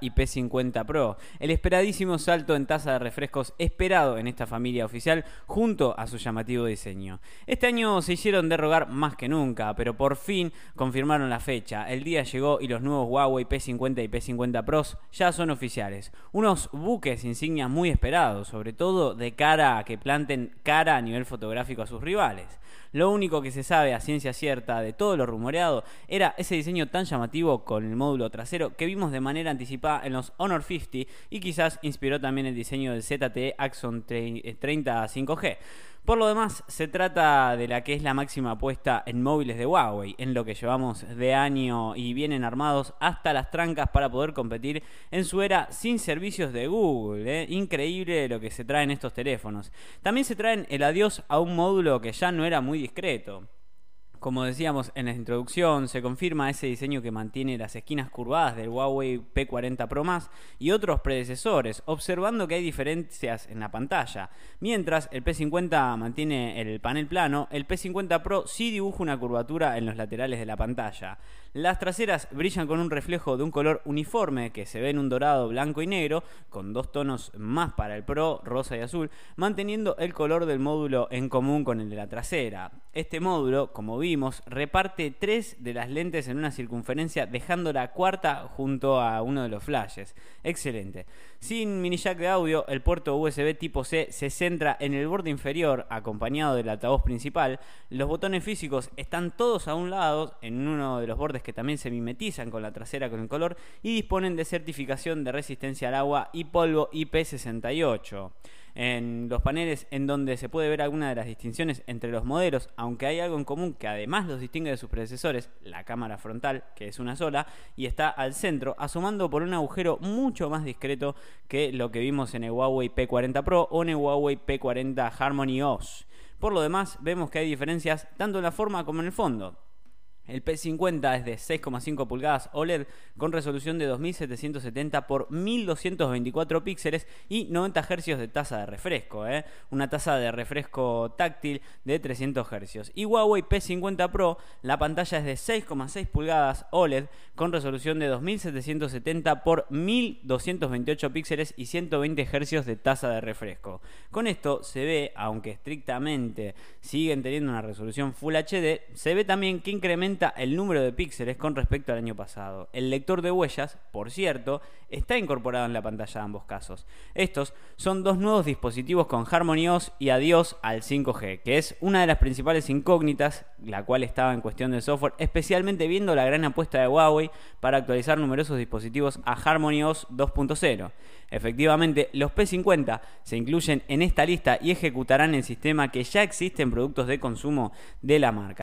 y P50 Pro, el esperadísimo salto en tasa de refrescos esperado en esta familia oficial junto a su llamativo diseño. Este año se hicieron derrogar más que nunca, pero por fin confirmaron la fecha. El día llegó y los nuevos Huawei P50 y P50 Pros ya son oficiales. Unos buques insignias muy esperados, sobre todo de cara a que planten cara a nivel fotográfico a sus rivales. Lo único que se sabe a ciencia cierta de todo lo rumoreado era ese diseño tan llamativo con el módulo trasero que vimos de manera anticipada en los Honor 50 y quizás inspiró también el diseño del ZTE Axon 30 5G. Por lo demás, se trata de la que es la máxima apuesta en móviles de Huawei, en lo que llevamos de año y vienen armados hasta las trancas para poder competir en su era sin servicios de Google. ¿eh? Increíble lo que se traen estos teléfonos. También se traen el adiós a un módulo que ya no era muy discreto. Como decíamos en la introducción, se confirma ese diseño que mantiene las esquinas curvadas del Huawei P40 Pro Max y otros predecesores, observando que hay diferencias en la pantalla. Mientras el P50 mantiene el panel plano, el P50 Pro sí dibuja una curvatura en los laterales de la pantalla. Las traseras brillan con un reflejo de un color uniforme que se ve en un dorado, blanco y negro, con dos tonos más para el Pro, rosa y azul, manteniendo el color del módulo en común con el de la trasera. Este módulo, como vimos, reparte tres de las lentes en una circunferencia, dejando la cuarta junto a uno de los flashes. Excelente. Sin mini jack de audio, el puerto USB tipo C se centra en el borde inferior, acompañado del altavoz principal. Los botones físicos están todos a un lado, en uno de los bordes que también se mimetizan con la trasera con el color y disponen de certificación de resistencia al agua y polvo IP68 en los paneles en donde se puede ver alguna de las distinciones entre los modelos, aunque hay algo en común que además los distingue de sus predecesores, la cámara frontal, que es una sola, y está al centro, asomando por un agujero mucho más discreto que lo que vimos en el Huawei P40 Pro o en el Huawei P40 Harmony OS. Por lo demás, vemos que hay diferencias tanto en la forma como en el fondo. El P50 es de 6,5 pulgadas OLED con resolución de 2770 por 1224 píxeles y 90 Hz de tasa de refresco, ¿eh? una tasa de refresco táctil de 300 Hz. Y Huawei P50 Pro, la pantalla es de 6,6 pulgadas OLED con resolución de 2770 por 1228 píxeles y 120 Hz de tasa de refresco. Con esto se ve, aunque estrictamente siguen teniendo una resolución Full HD, se ve también que incrementa el número de píxeles con respecto al año pasado. El lector de huellas, por cierto, está incorporado en la pantalla de ambos casos. Estos son dos nuevos dispositivos con Harmony OS y adiós al 5G, que es una de las principales incógnitas, la cual estaba en cuestión del software, especialmente viendo la gran apuesta de Huawei para actualizar numerosos dispositivos a Harmony OS 2.0. Efectivamente, los P50 se incluyen en esta lista y ejecutarán el sistema que ya existe en productos de consumo de la marca.